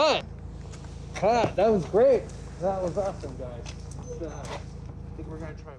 Cut! Cut! That was great! That was awesome, guys. Uh, I think we're gonna try.